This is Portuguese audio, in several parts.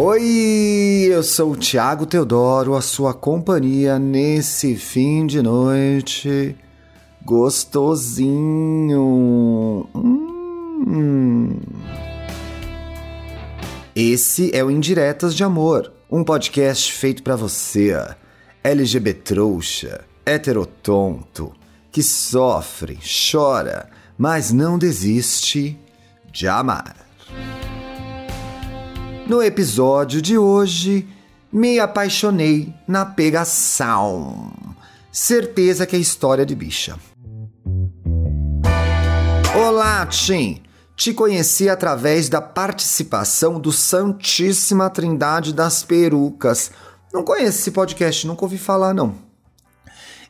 Oi, eu sou o Thiago Teodoro, a sua companhia nesse fim de noite gostosinho. Hum. Esse é o Indiretas de Amor, um podcast feito para você, LGBT trouxa, heterotonto, que sofre, chora, mas não desiste de amar. No episódio de hoje, me apaixonei na pegação. Certeza que é história de bicha. Olá, Tim! Te conheci através da participação do Santíssima Trindade das Perucas. Não conheço esse podcast, nunca ouvi falar, não.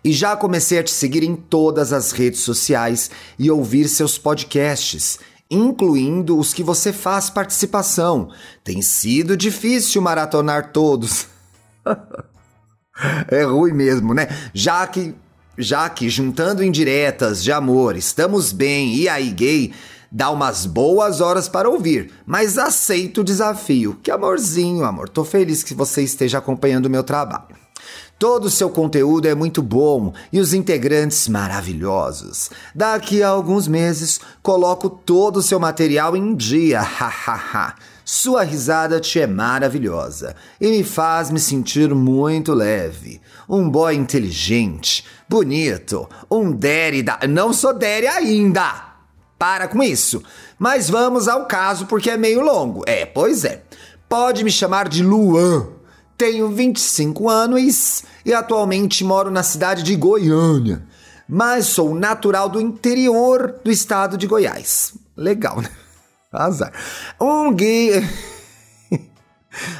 E já comecei a te seguir em todas as redes sociais e ouvir seus podcasts incluindo os que você faz participação. Tem sido difícil maratonar todos. é ruim mesmo, né? Já que já que juntando indiretas de amor, estamos bem e aí gay, dá umas boas horas para ouvir, mas aceito o desafio. Que amorzinho, amor. Tô feliz que você esteja acompanhando o meu trabalho. Todo o seu conteúdo é muito bom e os integrantes maravilhosos. Daqui a alguns meses, coloco todo o seu material em dia. Hahaha. Sua risada te é maravilhosa e me faz me sentir muito leve. Um boy inteligente, bonito, um Derry da. Não sou Derry ainda! Para com isso! Mas vamos ao caso porque é meio longo. É, pois é. Pode me chamar de Luan tenho 25 anos e atualmente moro na cidade de Goiânia, mas sou natural do interior do estado de Goiás. Legal, né? Azar. Um gay.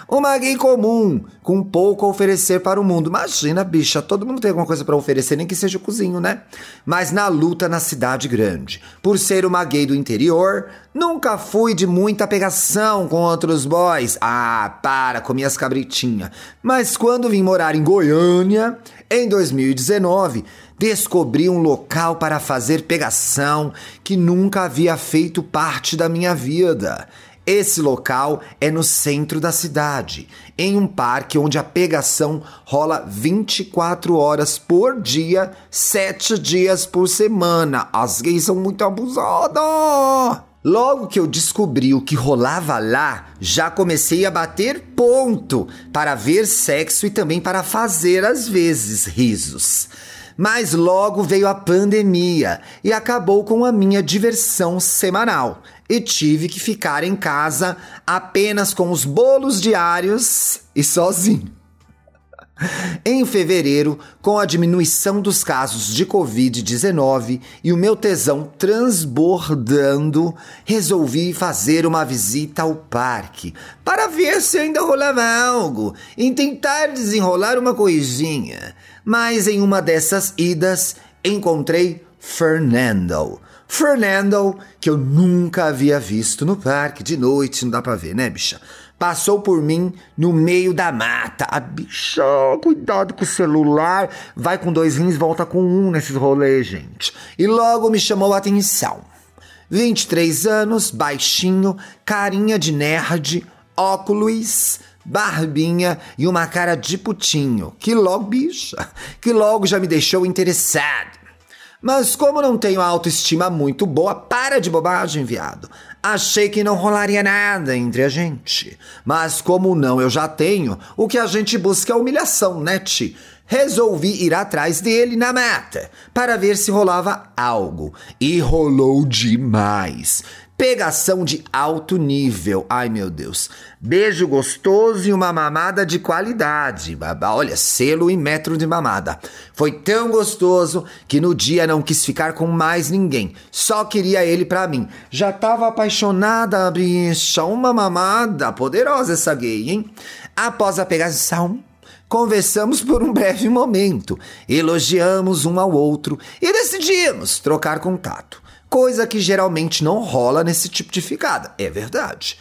Uma gay comum, com pouco a oferecer para o mundo. Imagina, bicha, todo mundo tem alguma coisa para oferecer, nem que seja o cozinho, né? Mas na luta na cidade grande. Por ser uma gay do interior, nunca fui de muita pegação com outros boys. Ah, para, com minhas cabritinhas. Mas quando vim morar em Goiânia, em 2019, descobri um local para fazer pegação que nunca havia feito parte da minha vida. Esse local é no centro da cidade, em um parque onde a pegação rola 24 horas por dia, 7 dias por semana. As gays são muito abusadas! Logo que eu descobri o que rolava lá, já comecei a bater ponto para ver sexo e também para fazer às vezes risos. Mas logo veio a pandemia e acabou com a minha diversão semanal e tive que ficar em casa apenas com os bolos diários e sozinho. Em fevereiro, com a diminuição dos casos de Covid-19 e o meu tesão transbordando, resolvi fazer uma visita ao parque para ver se ainda rolava algo e tentar desenrolar uma coisinha. Mas em uma dessas idas, encontrei Fernando Fernando, que eu nunca havia visto no parque de noite, não dá pra ver, né, bicha? Passou por mim no meio da mata. A bicha, cuidado com o celular. Vai com dois rins, volta com um nesses rolês, gente. E logo me chamou a atenção. 23 anos, baixinho, carinha de nerd, óculos, barbinha e uma cara de putinho. Que logo, bicha, que logo já me deixou interessado. Mas como não tenho autoestima muito boa, para de bobagem, viado. Achei que não rolaria nada entre a gente. Mas como não eu já tenho, o que a gente busca é humilhação, né, Ti? Resolvi ir atrás dele na mata para ver se rolava algo. E rolou demais. Pegação de alto nível. Ai, meu Deus. Beijo gostoso e uma mamada de qualidade. Olha, selo e metro de mamada. Foi tão gostoso que no dia não quis ficar com mais ninguém. Só queria ele pra mim. Já tava apaixonada, bicha. Uma mamada. Poderosa essa gay, hein? Após a pegação, Conversamos por um breve momento, elogiamos um ao outro e decidimos trocar contato coisa que geralmente não rola nesse tipo de ficada, é verdade.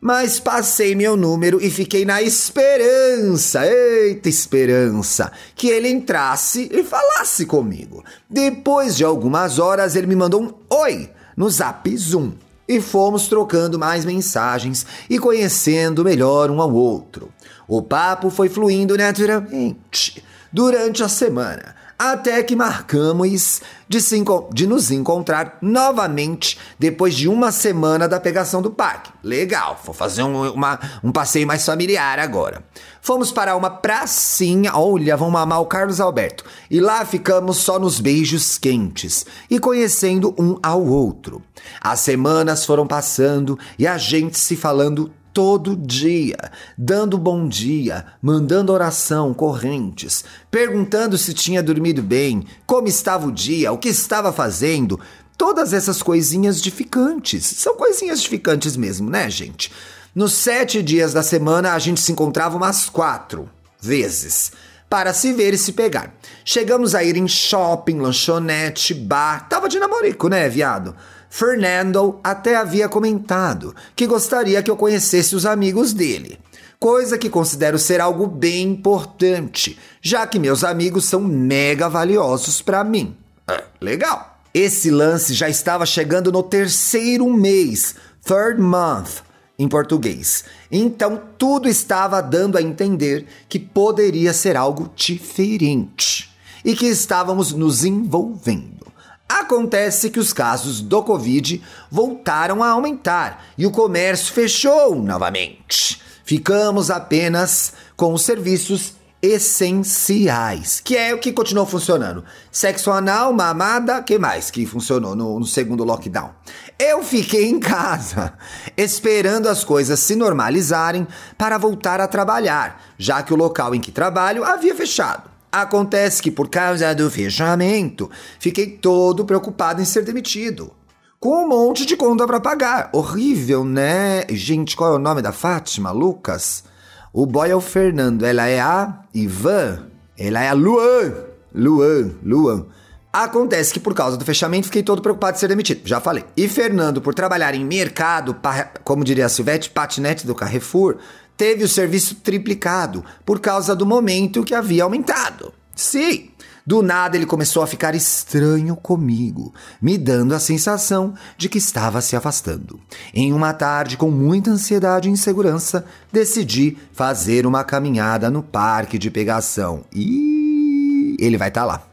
Mas passei meu número e fiquei na esperança, eita esperança, que ele entrasse e falasse comigo. Depois de algumas horas, ele me mandou um oi no zap Zoom. e fomos trocando mais mensagens e conhecendo melhor um ao outro. O papo foi fluindo naturalmente durante a semana, até que marcamos de, se, de, nos encontrar novamente depois de uma semana da pegação do parque. Legal, vou fazer um, uma, um passeio mais familiar agora. Fomos para uma pracinha, olha, vamos amar o Carlos Alberto. E lá ficamos só nos beijos quentes e conhecendo um ao outro. As semanas foram passando e a gente se falando todo dia, dando bom dia, mandando oração, correntes, perguntando se tinha dormido bem, como estava o dia, o que estava fazendo. Todas essas coisinhas edificantes. São coisinhas edificantes mesmo, né, gente? Nos sete dias da semana, a gente se encontrava umas quatro vezes para se ver e se pegar. Chegamos a ir em shopping, lanchonete, bar. Tava de namorico, né, viado? Fernando até havia comentado que gostaria que eu conhecesse os amigos dele, coisa que considero ser algo bem importante, já que meus amigos são mega valiosos para mim. É, legal. Esse lance já estava chegando no terceiro mês, third month, em português. Então tudo estava dando a entender que poderia ser algo diferente e que estávamos nos envolvendo. Acontece que os casos do Covid voltaram a aumentar e o comércio fechou novamente. Ficamos apenas com os serviços essenciais, que é o que continuou funcionando. Sexo anal, mamada, que mais que funcionou no, no segundo lockdown? Eu fiquei em casa, esperando as coisas se normalizarem para voltar a trabalhar, já que o local em que trabalho havia fechado. Acontece que por causa do fechamento, fiquei todo preocupado em ser demitido. Com um monte de conta para pagar. Horrível, né? Gente, qual é o nome da Fátima? Lucas? O boy é o Fernando, ela é a Ivan, ela é a Luan. Luan, Luan. Acontece que por causa do fechamento fiquei todo preocupado de ser demitido, já falei. E Fernando, por trabalhar em mercado, como diria a Silvete, patinete do Carrefour, teve o serviço triplicado por causa do momento que havia aumentado. Sim, do nada ele começou a ficar estranho comigo, me dando a sensação de que estava se afastando. Em uma tarde, com muita ansiedade e insegurança, decidi fazer uma caminhada no parque de pegação. E ele vai estar tá lá.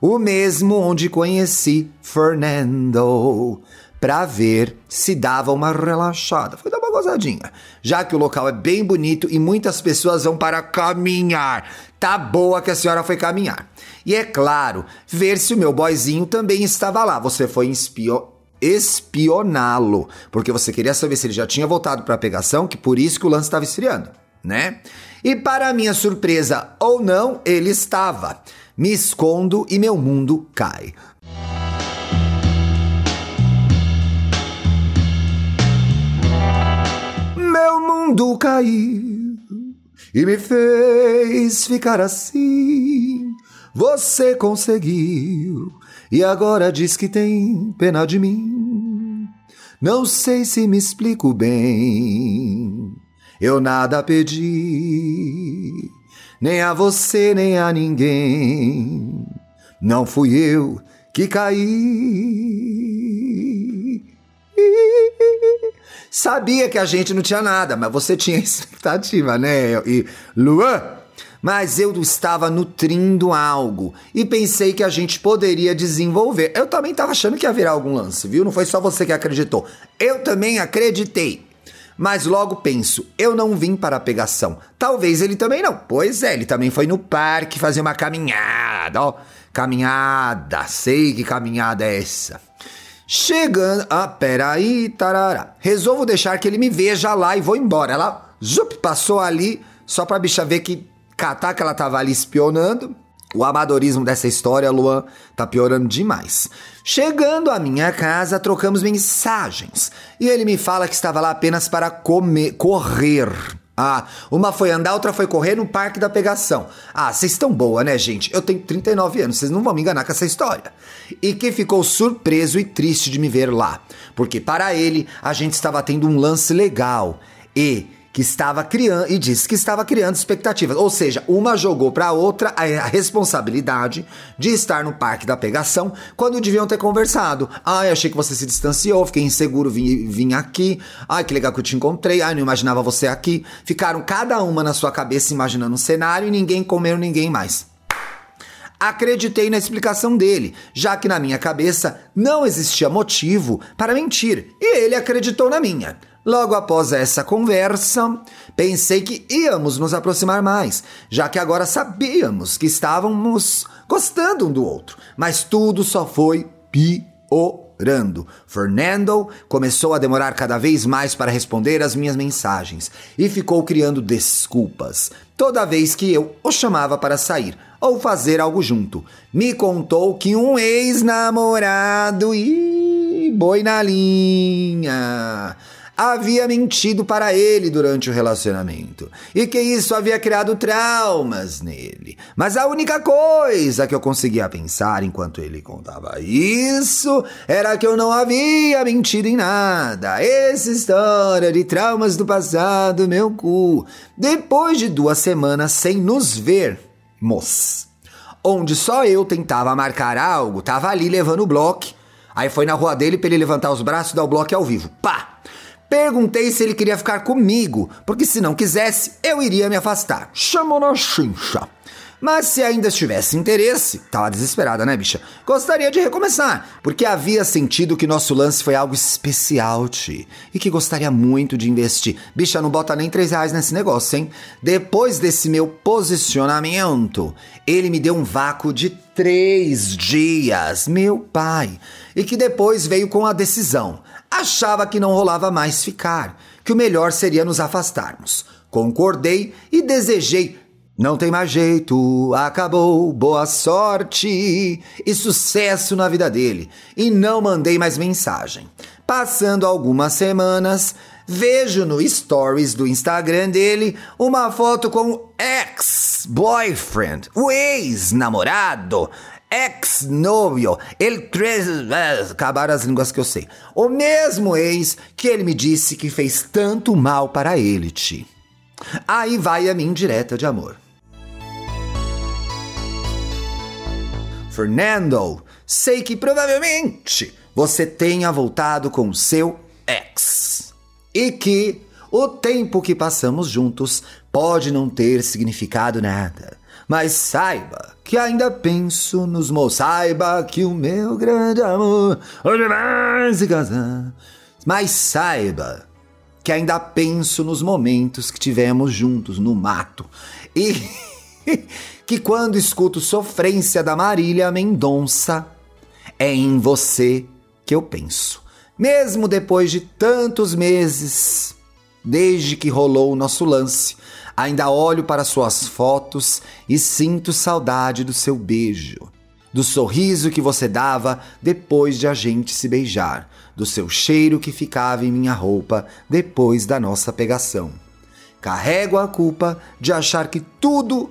O mesmo onde conheci Fernando para ver se dava uma relaxada. Foi dar uma gozadinha. Já que o local é bem bonito e muitas pessoas vão para caminhar. Tá boa que a senhora foi caminhar. E é claro, ver se o meu boyzinho também estava lá. Você foi espio espioná-lo, porque você queria saber se ele já tinha voltado para a pegação, que por isso que o lance estava esfriando, né? E para minha surpresa ou não, ele estava. Me escondo e meu mundo cai. Mundo caiu e me fez ficar assim. Você conseguiu e agora diz que tem pena de mim. Não sei se me explico bem. Eu nada pedi, nem a você, nem a ninguém. Não fui eu que caí. Sabia que a gente não tinha nada, mas você tinha expectativa, né? E Luan, mas eu estava nutrindo algo e pensei que a gente poderia desenvolver. Eu também estava achando que ia virar algum lance, viu? Não foi só você que acreditou. Eu também acreditei. Mas logo penso, eu não vim para a pegação. Talvez ele também não. Pois é, ele também foi no parque fazer uma caminhada, ó. Caminhada, sei que caminhada é essa. Chegando. Ah, peraí, tarará. Resolvo deixar que ele me veja lá e vou embora. Ela, zup, passou ali, só pra bicha ver que catar que ela tava ali espionando. O amadorismo dessa história, Luan, tá piorando demais. Chegando à minha casa, trocamos mensagens. E ele me fala que estava lá apenas para comer, correr. Ah, uma foi andar, outra foi correr no Parque da Pegação. Ah, vocês estão boa, né, gente? Eu tenho 39 anos, vocês não vão me enganar com essa história. E que ficou surpreso e triste de me ver lá, porque para ele a gente estava tendo um lance legal e que estava criando e disse que estava criando expectativas. Ou seja, uma jogou para a outra a responsabilidade de estar no parque da pegação quando deviam ter conversado. Eu achei que você se distanciou, fiquei inseguro, vim, vim aqui. Ai, que legal que eu te encontrei. Ai, não imaginava você aqui. Ficaram cada uma na sua cabeça imaginando um cenário e ninguém comeu ninguém mais. Acreditei na explicação dele, já que na minha cabeça não existia motivo para mentir, e ele acreditou na minha. Logo após essa conversa, pensei que íamos nos aproximar mais, já que agora sabíamos que estávamos gostando um do outro, mas tudo só foi piorando. Fernando começou a demorar cada vez mais para responder às minhas mensagens e ficou criando desculpas toda vez que eu o chamava para sair ou fazer algo junto. Me contou que um ex-namorado e boi na linha havia mentido para ele durante o relacionamento e que isso havia criado traumas nele. Mas a única coisa que eu conseguia pensar enquanto ele contava isso era que eu não havia mentido em nada. Essa história de traumas do passado, meu cu. Depois de duas semanas sem nos vermos, onde só eu tentava marcar algo, tava ali levando o bloco. Aí foi na rua dele para ele levantar os braços e dar o bloco ao vivo. Pá! Perguntei se ele queria ficar comigo, porque se não quisesse, eu iria me afastar. Chamou na chincha. Mas se ainda tivesse interesse, tava desesperada, né, bicha? Gostaria de recomeçar, porque havia sentido que nosso lance foi algo especial, Ti, e que gostaria muito de investir. Bicha, não bota nem três reais nesse negócio, hein? Depois desse meu posicionamento, ele me deu um vácuo de três dias, meu pai, e que depois veio com a decisão achava que não rolava mais ficar, que o melhor seria nos afastarmos. Concordei e desejei. Não tem mais jeito, acabou, boa sorte e sucesso na vida dele. E não mandei mais mensagem. Passando algumas semanas, vejo no stories do Instagram dele uma foto com o ex-boyfriend, o ex-namorado, ex-novio, ele três. É, acabaram as línguas que eu sei. O mesmo ex que ele me disse que fez tanto mal para ele, Ti. Aí vai a minha indireta de amor. Fernando, sei que provavelmente você tenha voltado com seu ex. E que o tempo que passamos juntos pode não ter significado nada. Mas saiba que ainda penso nos moços. Saiba que o meu grande amor hoje vai se casar. Mas saiba que ainda penso nos momentos que tivemos juntos no mato. E que quando escuto sofrência da Marília Mendonça, é em você que eu penso. Mesmo depois de tantos meses, desde que rolou o nosso lance, Ainda olho para suas fotos e sinto saudade do seu beijo, do sorriso que você dava depois de a gente se beijar, do seu cheiro que ficava em minha roupa depois da nossa pegação. Carrego a culpa de achar que tudo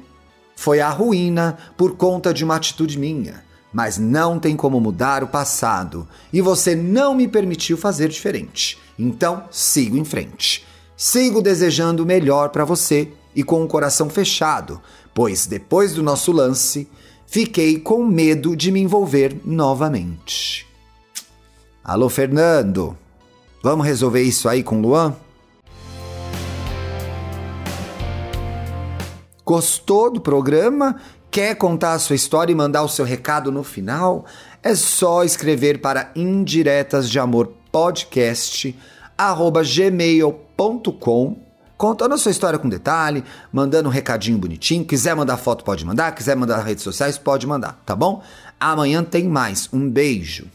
foi a ruína por conta de uma atitude minha, mas não tem como mudar o passado e você não me permitiu fazer diferente. Então, sigo em frente. Sigo desejando o melhor para você e com o coração fechado, pois depois do nosso lance, fiquei com medo de me envolver novamente. Alô, Fernando, vamos resolver isso aí com Luan? Gostou do programa? Quer contar a sua história e mandar o seu recado no final? É só escrever para indiretas de amor podcast contando a sua história com detalhe, mandando um recadinho bonitinho. Quiser mandar foto, pode mandar. Quiser mandar redes sociais, pode mandar, tá bom? Amanhã tem mais. Um beijo.